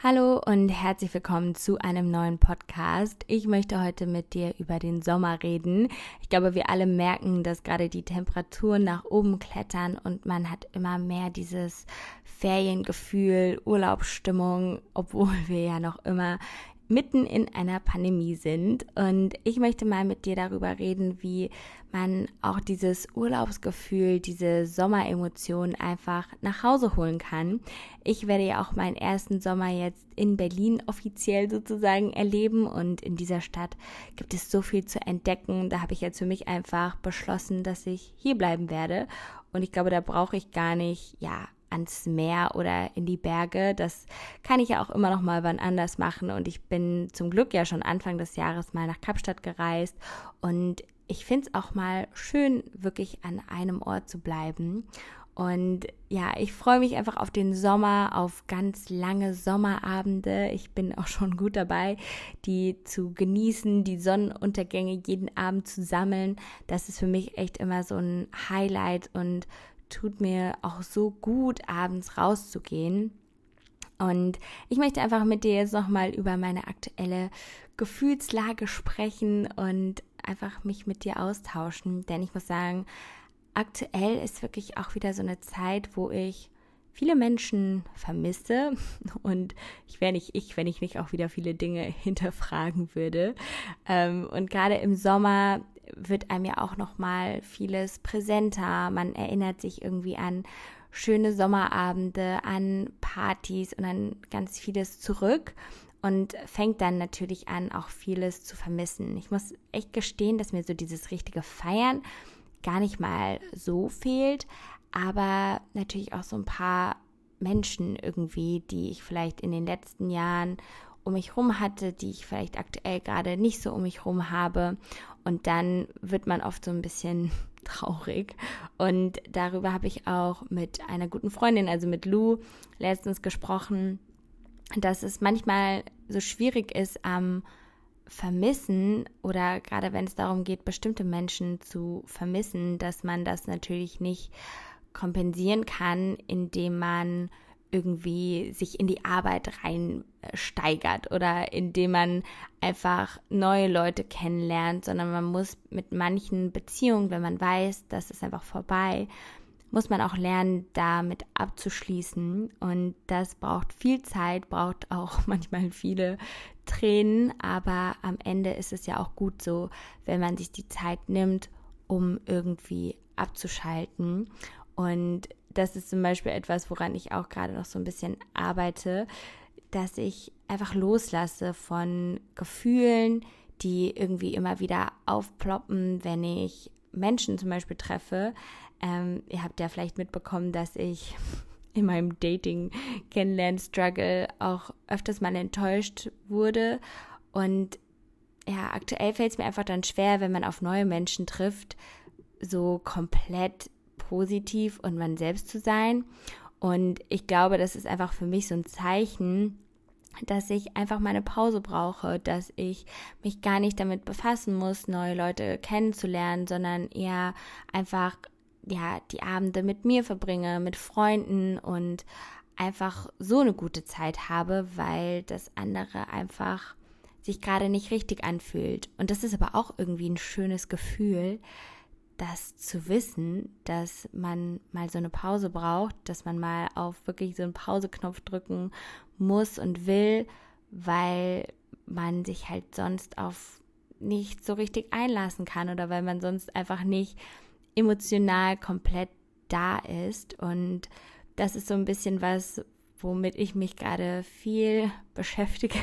Hallo und herzlich willkommen zu einem neuen Podcast. Ich möchte heute mit dir über den Sommer reden. Ich glaube, wir alle merken, dass gerade die Temperaturen nach oben klettern und man hat immer mehr dieses Feriengefühl, Urlaubsstimmung, obwohl wir ja noch immer mitten in einer Pandemie sind. Und ich möchte mal mit dir darüber reden, wie man auch dieses Urlaubsgefühl, diese Sommeremotionen einfach nach Hause holen kann. Ich werde ja auch meinen ersten Sommer jetzt in Berlin offiziell sozusagen erleben und in dieser Stadt gibt es so viel zu entdecken. Da habe ich jetzt für mich einfach beschlossen, dass ich hier bleiben werde. Und ich glaube, da brauche ich gar nicht, ja, ans Meer oder in die Berge. Das kann ich ja auch immer noch mal wann anders machen. Und ich bin zum Glück ja schon Anfang des Jahres mal nach Kapstadt gereist. Und ich finde es auch mal schön, wirklich an einem Ort zu bleiben. Und ja, ich freue mich einfach auf den Sommer, auf ganz lange Sommerabende. Ich bin auch schon gut dabei, die zu genießen, die Sonnenuntergänge jeden Abend zu sammeln. Das ist für mich echt immer so ein Highlight und tut mir auch so gut, abends rauszugehen. Und ich möchte einfach mit dir jetzt nochmal über meine aktuelle Gefühlslage sprechen und einfach mich mit dir austauschen. Denn ich muss sagen, aktuell ist wirklich auch wieder so eine Zeit, wo ich viele Menschen vermisse und ich wäre nicht ich, wenn ich nicht auch wieder viele Dinge hinterfragen würde. Ähm, und gerade im Sommer wird einem ja auch noch mal vieles präsenter. Man erinnert sich irgendwie an schöne Sommerabende, an Partys und an ganz vieles zurück und fängt dann natürlich an, auch vieles zu vermissen. Ich muss echt gestehen, dass mir so dieses richtige Feiern gar nicht mal so fehlt, aber natürlich auch so ein paar Menschen irgendwie, die ich vielleicht in den letzten Jahren um mich rum hatte, die ich vielleicht aktuell gerade nicht so um mich rum habe. Und dann wird man oft so ein bisschen traurig. Und darüber habe ich auch mit einer guten Freundin, also mit Lou, letztens gesprochen, dass es manchmal so schwierig ist am Vermissen oder gerade wenn es darum geht, bestimmte Menschen zu vermissen, dass man das natürlich nicht kompensieren kann, indem man irgendwie sich in die Arbeit reinsteigert oder indem man einfach neue Leute kennenlernt, sondern man muss mit manchen Beziehungen, wenn man weiß, das ist einfach vorbei, muss man auch lernen, damit abzuschließen. Und das braucht viel Zeit, braucht auch manchmal viele Tränen, aber am Ende ist es ja auch gut so, wenn man sich die Zeit nimmt, um irgendwie abzuschalten. Und das ist zum Beispiel etwas, woran ich auch gerade noch so ein bisschen arbeite, dass ich einfach loslasse von Gefühlen, die irgendwie immer wieder aufploppen, wenn ich Menschen zum Beispiel treffe. Ähm, ihr habt ja vielleicht mitbekommen, dass ich in meinem Dating kennenlernen Struggle auch öfters mal enttäuscht wurde und ja, aktuell fällt es mir einfach dann schwer, wenn man auf neue Menschen trifft, so komplett positiv und man selbst zu sein. Und ich glaube, das ist einfach für mich so ein Zeichen, dass ich einfach meine Pause brauche, dass ich mich gar nicht damit befassen muss, neue Leute kennenzulernen, sondern eher einfach ja die Abende mit mir verbringe, mit Freunden und einfach so eine gute Zeit habe, weil das andere einfach sich gerade nicht richtig anfühlt. Und das ist aber auch irgendwie ein schönes Gefühl, das zu wissen, dass man mal so eine Pause braucht, dass man mal auf wirklich so einen Pauseknopf drücken muss und will, weil man sich halt sonst auf nicht so richtig einlassen kann oder weil man sonst einfach nicht emotional komplett da ist. Und das ist so ein bisschen was, womit ich mich gerade viel beschäftige,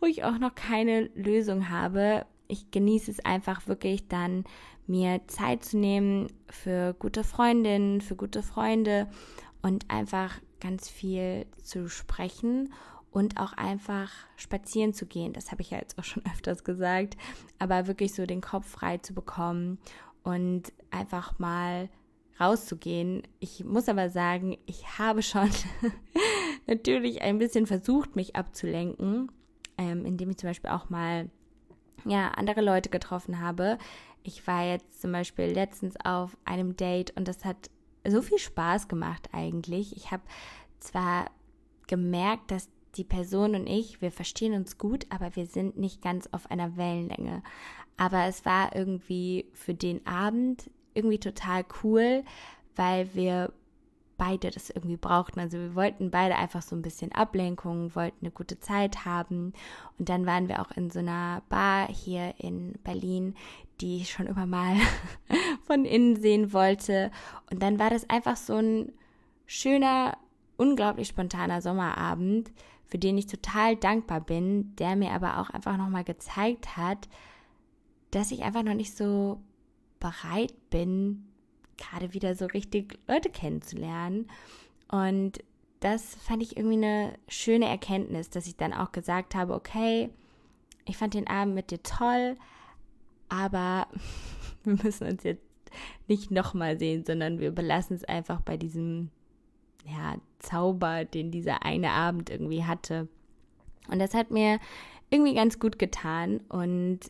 wo ich auch noch keine Lösung habe. Ich genieße es einfach wirklich dann mir Zeit zu nehmen für gute Freundinnen, für gute Freunde und einfach ganz viel zu sprechen und auch einfach spazieren zu gehen. Das habe ich ja jetzt auch schon öfters gesagt, aber wirklich so den Kopf frei zu bekommen und einfach mal rauszugehen. Ich muss aber sagen, ich habe schon natürlich ein bisschen versucht, mich abzulenken, ähm, indem ich zum Beispiel auch mal ja andere Leute getroffen habe, ich war jetzt zum Beispiel letztens auf einem Date und das hat so viel Spaß gemacht eigentlich. Ich habe zwar gemerkt, dass die Person und ich, wir verstehen uns gut, aber wir sind nicht ganz auf einer Wellenlänge. Aber es war irgendwie für den Abend irgendwie total cool, weil wir beide das irgendwie brauchten. Also wir wollten beide einfach so ein bisschen Ablenkung, wollten eine gute Zeit haben. Und dann waren wir auch in so einer Bar hier in Berlin, die ich schon immer mal von innen sehen wollte. Und dann war das einfach so ein schöner, unglaublich spontaner Sommerabend, für den ich total dankbar bin, der mir aber auch einfach nochmal gezeigt hat, dass ich einfach noch nicht so bereit bin, gerade wieder so richtig Leute kennenzulernen. Und das fand ich irgendwie eine schöne Erkenntnis, dass ich dann auch gesagt habe, okay, ich fand den Abend mit dir toll, aber wir müssen uns jetzt nicht nochmal sehen, sondern wir belassen es einfach bei diesem ja, Zauber, den dieser eine Abend irgendwie hatte. Und das hat mir irgendwie ganz gut getan. Und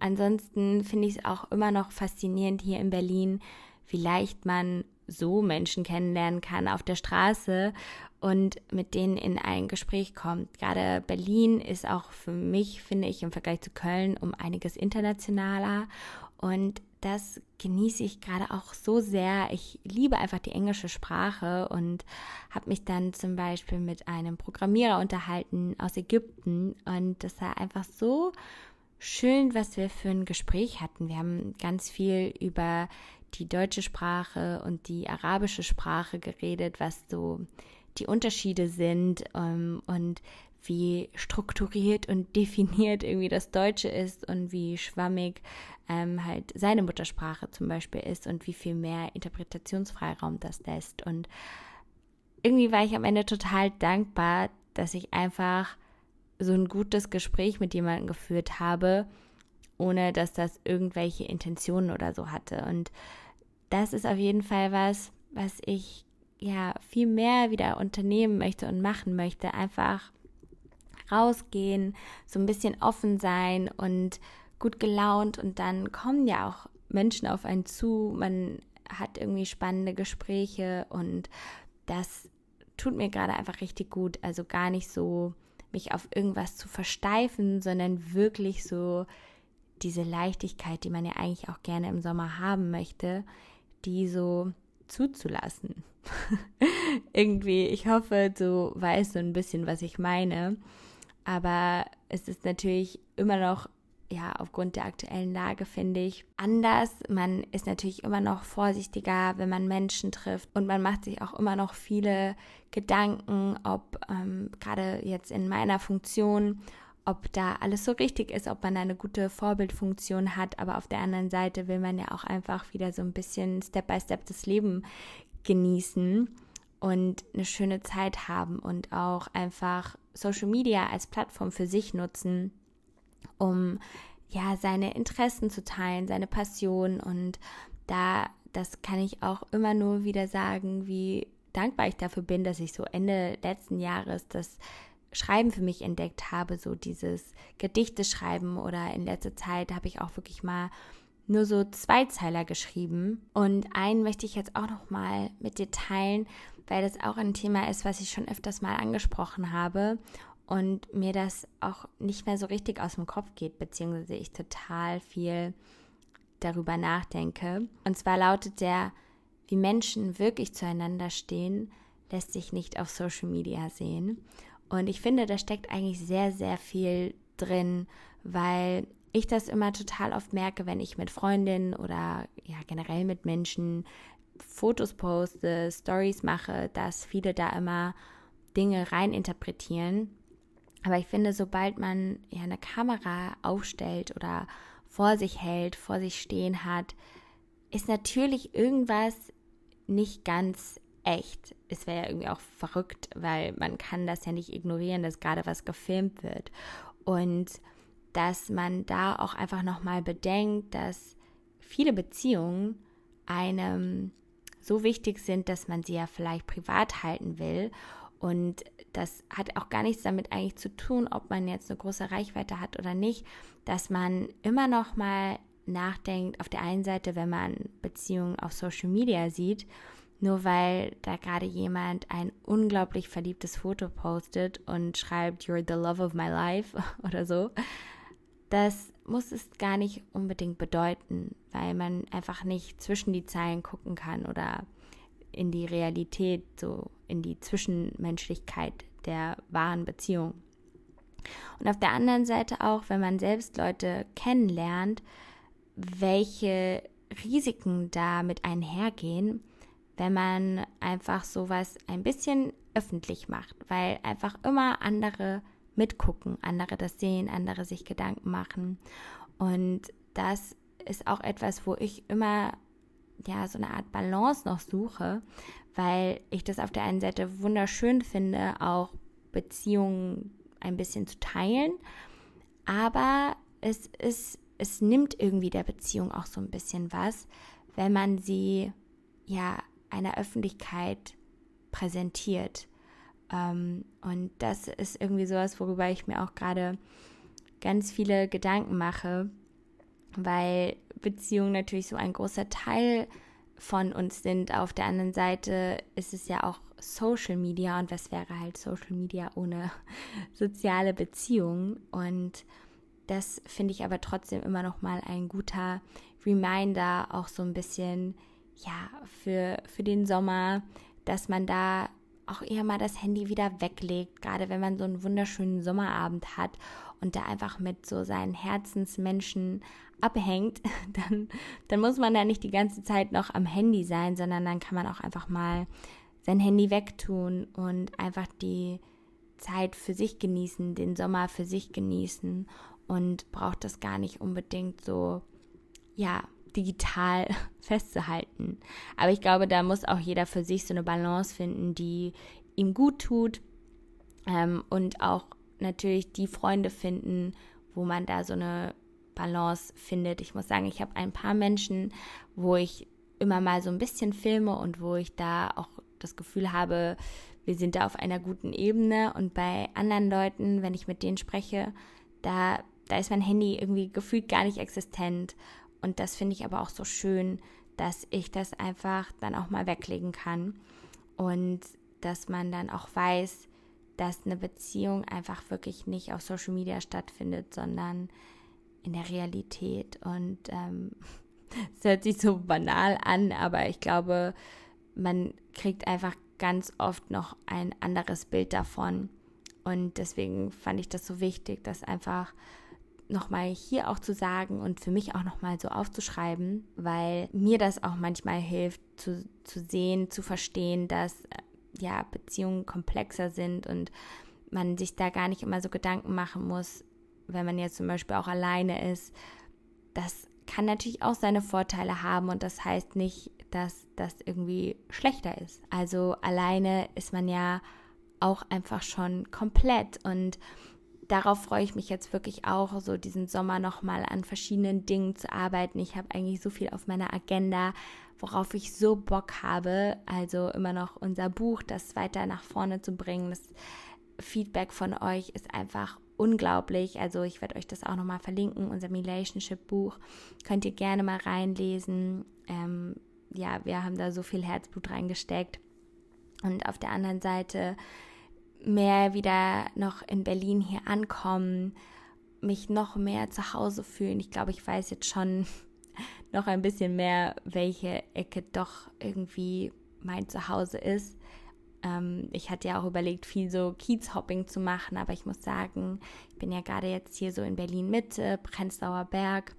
ansonsten finde ich es auch immer noch faszinierend hier in Berlin, wie leicht man so Menschen kennenlernen kann auf der Straße und mit denen in ein Gespräch kommt. Gerade Berlin ist auch für mich, finde ich, im Vergleich zu Köln um einiges internationaler und das genieße ich gerade auch so sehr. Ich liebe einfach die englische Sprache und habe mich dann zum Beispiel mit einem Programmierer unterhalten aus Ägypten und das war einfach so schön, was wir für ein Gespräch hatten. Wir haben ganz viel über die deutsche Sprache und die arabische Sprache geredet, was so die Unterschiede sind ähm, und wie strukturiert und definiert irgendwie das Deutsche ist und wie schwammig ähm, halt seine Muttersprache zum Beispiel ist und wie viel mehr Interpretationsfreiraum das lässt. Und irgendwie war ich am Ende total dankbar, dass ich einfach so ein gutes Gespräch mit jemandem geführt habe, ohne dass das irgendwelche Intentionen oder so hatte. Und das ist auf jeden Fall was, was ich ja viel mehr wieder unternehmen möchte und machen möchte. Einfach rausgehen, so ein bisschen offen sein und gut gelaunt und dann kommen ja auch Menschen auf einen zu, man hat irgendwie spannende Gespräche und das tut mir gerade einfach richtig gut. Also gar nicht so mich auf irgendwas zu versteifen, sondern wirklich so diese Leichtigkeit, die man ja eigentlich auch gerne im Sommer haben möchte, die so zuzulassen. irgendwie, ich hoffe, du weißt so ein bisschen, was ich meine. Aber es ist natürlich immer noch ja, aufgrund der aktuellen Lage finde ich anders. Man ist natürlich immer noch vorsichtiger, wenn man Menschen trifft und man macht sich auch immer noch viele Gedanken, ob ähm, gerade jetzt in meiner Funktion, ob da alles so richtig ist, ob man eine gute Vorbildfunktion hat. Aber auf der anderen Seite will man ja auch einfach wieder so ein bisschen Step by Step das Leben genießen und eine schöne Zeit haben und auch einfach Social Media als Plattform für sich nutzen um ja seine Interessen zu teilen, seine Passion und da das kann ich auch immer nur wieder sagen, wie dankbar ich dafür bin, dass ich so Ende letzten Jahres das Schreiben für mich entdeckt habe, so dieses Gedichte schreiben oder in letzter Zeit habe ich auch wirklich mal nur so Zweizeiler geschrieben und einen möchte ich jetzt auch noch mal mit dir teilen, weil das auch ein Thema ist, was ich schon öfters mal angesprochen habe und mir das auch nicht mehr so richtig aus dem Kopf geht, beziehungsweise ich total viel darüber nachdenke. Und zwar lautet der, wie Menschen wirklich zueinander stehen, lässt sich nicht auf Social Media sehen. Und ich finde, da steckt eigentlich sehr, sehr viel drin, weil ich das immer total oft merke, wenn ich mit Freundinnen oder ja generell mit Menschen Fotos poste, Stories mache, dass viele da immer Dinge reininterpretieren aber ich finde, sobald man ja eine Kamera aufstellt oder vor sich hält, vor sich stehen hat, ist natürlich irgendwas nicht ganz echt. Es wäre ja irgendwie auch verrückt, weil man kann das ja nicht ignorieren, dass gerade was gefilmt wird. Und dass man da auch einfach nochmal bedenkt, dass viele Beziehungen einem so wichtig sind, dass man sie ja vielleicht privat halten will und das hat auch gar nichts damit eigentlich zu tun, ob man jetzt eine große Reichweite hat oder nicht, dass man immer noch mal nachdenkt, auf der einen Seite, wenn man Beziehungen auf Social Media sieht, nur weil da gerade jemand ein unglaublich verliebtes Foto postet und schreibt, You're the love of my life oder so, das muss es gar nicht unbedingt bedeuten, weil man einfach nicht zwischen die Zeilen gucken kann oder in die Realität, so in die Zwischenmenschlichkeit der wahren Beziehung. Und auf der anderen Seite auch, wenn man selbst Leute kennenlernt, welche Risiken da mit einhergehen, wenn man einfach sowas ein bisschen öffentlich macht, weil einfach immer andere mitgucken, andere das sehen, andere sich Gedanken machen. Und das ist auch etwas, wo ich immer ja so eine Art Balance noch suche, weil ich das auf der einen Seite wunderschön finde, auch Beziehungen ein bisschen zu teilen, aber es ist es nimmt irgendwie der Beziehung auch so ein bisschen was, wenn man sie ja einer Öffentlichkeit präsentiert. Ähm, und das ist irgendwie sowas, worüber ich mir auch gerade ganz viele Gedanken mache, weil Beziehungen natürlich so ein großer Teil von uns sind. Auf der anderen Seite ist es ja auch Social Media und was wäre halt Social Media ohne soziale Beziehungen und das finde ich aber trotzdem immer noch mal ein guter Reminder, auch so ein bisschen, ja, für, für den Sommer, dass man da auch eher mal das Handy wieder weglegt, gerade wenn man so einen wunderschönen Sommerabend hat und da einfach mit so seinen Herzensmenschen abhängt, dann, dann muss man da nicht die ganze Zeit noch am Handy sein, sondern dann kann man auch einfach mal sein Handy wegtun und einfach die Zeit für sich genießen, den Sommer für sich genießen und braucht das gar nicht unbedingt so, ja, digital festzuhalten. Aber ich glaube, da muss auch jeder für sich so eine Balance finden, die ihm gut tut ähm, und auch natürlich die Freunde finden, wo man da so eine Balance findet. Ich muss sagen, ich habe ein paar Menschen, wo ich immer mal so ein bisschen filme und wo ich da auch das Gefühl habe, wir sind da auf einer guten Ebene. Und bei anderen Leuten, wenn ich mit denen spreche, da da ist mein Handy irgendwie gefühlt gar nicht existent. Und das finde ich aber auch so schön, dass ich das einfach dann auch mal weglegen kann. Und dass man dann auch weiß, dass eine Beziehung einfach wirklich nicht auf Social Media stattfindet, sondern in der Realität. Und ähm, es hört sich so banal an, aber ich glaube, man kriegt einfach ganz oft noch ein anderes Bild davon. Und deswegen fand ich das so wichtig, dass einfach nochmal hier auch zu sagen und für mich auch nochmal so aufzuschreiben, weil mir das auch manchmal hilft zu, zu sehen, zu verstehen, dass äh, ja Beziehungen komplexer sind und man sich da gar nicht immer so Gedanken machen muss, wenn man jetzt zum Beispiel auch alleine ist. Das kann natürlich auch seine Vorteile haben und das heißt nicht, dass das irgendwie schlechter ist. Also alleine ist man ja auch einfach schon komplett und darauf freue ich mich jetzt wirklich auch, so diesen Sommer nochmal an verschiedenen Dingen zu arbeiten. Ich habe eigentlich so viel auf meiner Agenda, worauf ich so Bock habe. Also immer noch unser Buch, das weiter nach vorne zu bringen. Das Feedback von euch ist einfach unglaublich. Also ich werde euch das auch nochmal verlinken, unser Relationship-Buch. Könnt ihr gerne mal reinlesen. Ähm, ja, wir haben da so viel Herzblut reingesteckt. Und auf der anderen Seite mehr wieder noch in Berlin hier ankommen, mich noch mehr zu Hause fühlen. Ich glaube, ich weiß jetzt schon noch ein bisschen mehr, welche Ecke doch irgendwie mein Zuhause ist. Ähm, ich hatte ja auch überlegt, viel so Kiezhopping zu machen, aber ich muss sagen, ich bin ja gerade jetzt hier so in Berlin Mitte, Prenzlauer Berg.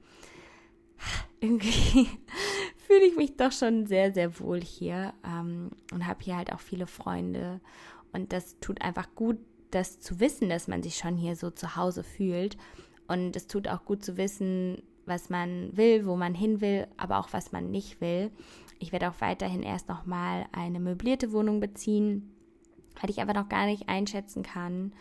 Irgendwie fühle ich mich doch schon sehr, sehr wohl hier ähm, und habe hier halt auch viele Freunde und das tut einfach gut, das zu wissen, dass man sich schon hier so zu Hause fühlt. Und es tut auch gut zu wissen, was man will, wo man hin will, aber auch was man nicht will. Ich werde auch weiterhin erst nochmal eine möblierte Wohnung beziehen, weil ich einfach noch gar nicht einschätzen kann,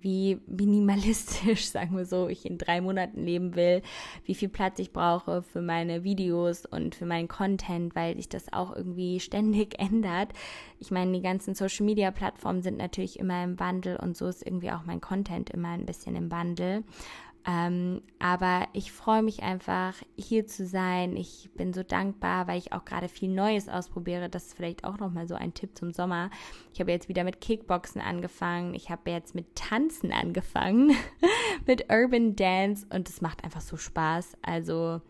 wie minimalistisch, sagen wir so, ich in drei Monaten leben will, wie viel Platz ich brauche für meine Videos und für meinen Content, weil sich das auch irgendwie ständig ändert. Ich meine, die ganzen Social-Media-Plattformen sind natürlich immer im Wandel und so ist irgendwie auch mein Content immer ein bisschen im Wandel. Ähm, aber ich freue mich einfach, hier zu sein. Ich bin so dankbar, weil ich auch gerade viel Neues ausprobiere. Das ist vielleicht auch nochmal so ein Tipp zum Sommer. Ich habe jetzt wieder mit Kickboxen angefangen. Ich habe jetzt mit Tanzen angefangen, mit Urban Dance und es macht einfach so Spaß. Also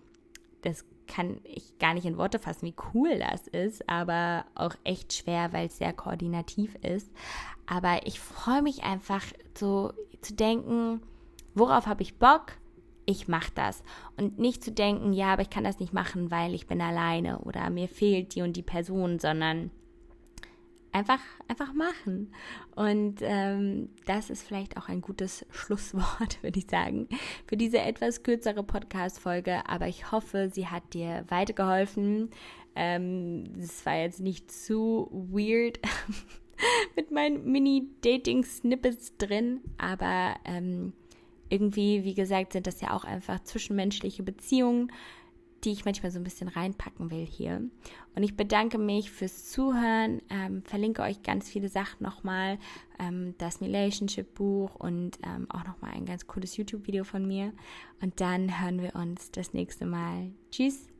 das kann ich gar nicht in Worte fassen, wie cool das ist, aber auch echt schwer, weil es sehr koordinativ ist. Aber ich freue mich einfach so zu denken, worauf habe ich Bock? Ich mache das. Und nicht zu denken, ja, aber ich kann das nicht machen, weil ich bin alleine oder mir fehlt die und die Person, sondern einfach, einfach machen. Und ähm, das ist vielleicht auch ein gutes Schlusswort, würde ich sagen, für diese etwas kürzere Podcast-Folge. Aber ich hoffe, sie hat dir weitergeholfen. Ähm, es war jetzt nicht zu weird mit meinen Mini-Dating-Snippets drin, aber ähm, irgendwie, wie gesagt, sind das ja auch einfach zwischenmenschliche Beziehungen, die ich manchmal so ein bisschen reinpacken will hier. Und ich bedanke mich fürs Zuhören, ähm, verlinke euch ganz viele Sachen nochmal, ähm, das Relationship-Buch und ähm, auch nochmal ein ganz cooles YouTube-Video von mir. Und dann hören wir uns das nächste Mal. Tschüss!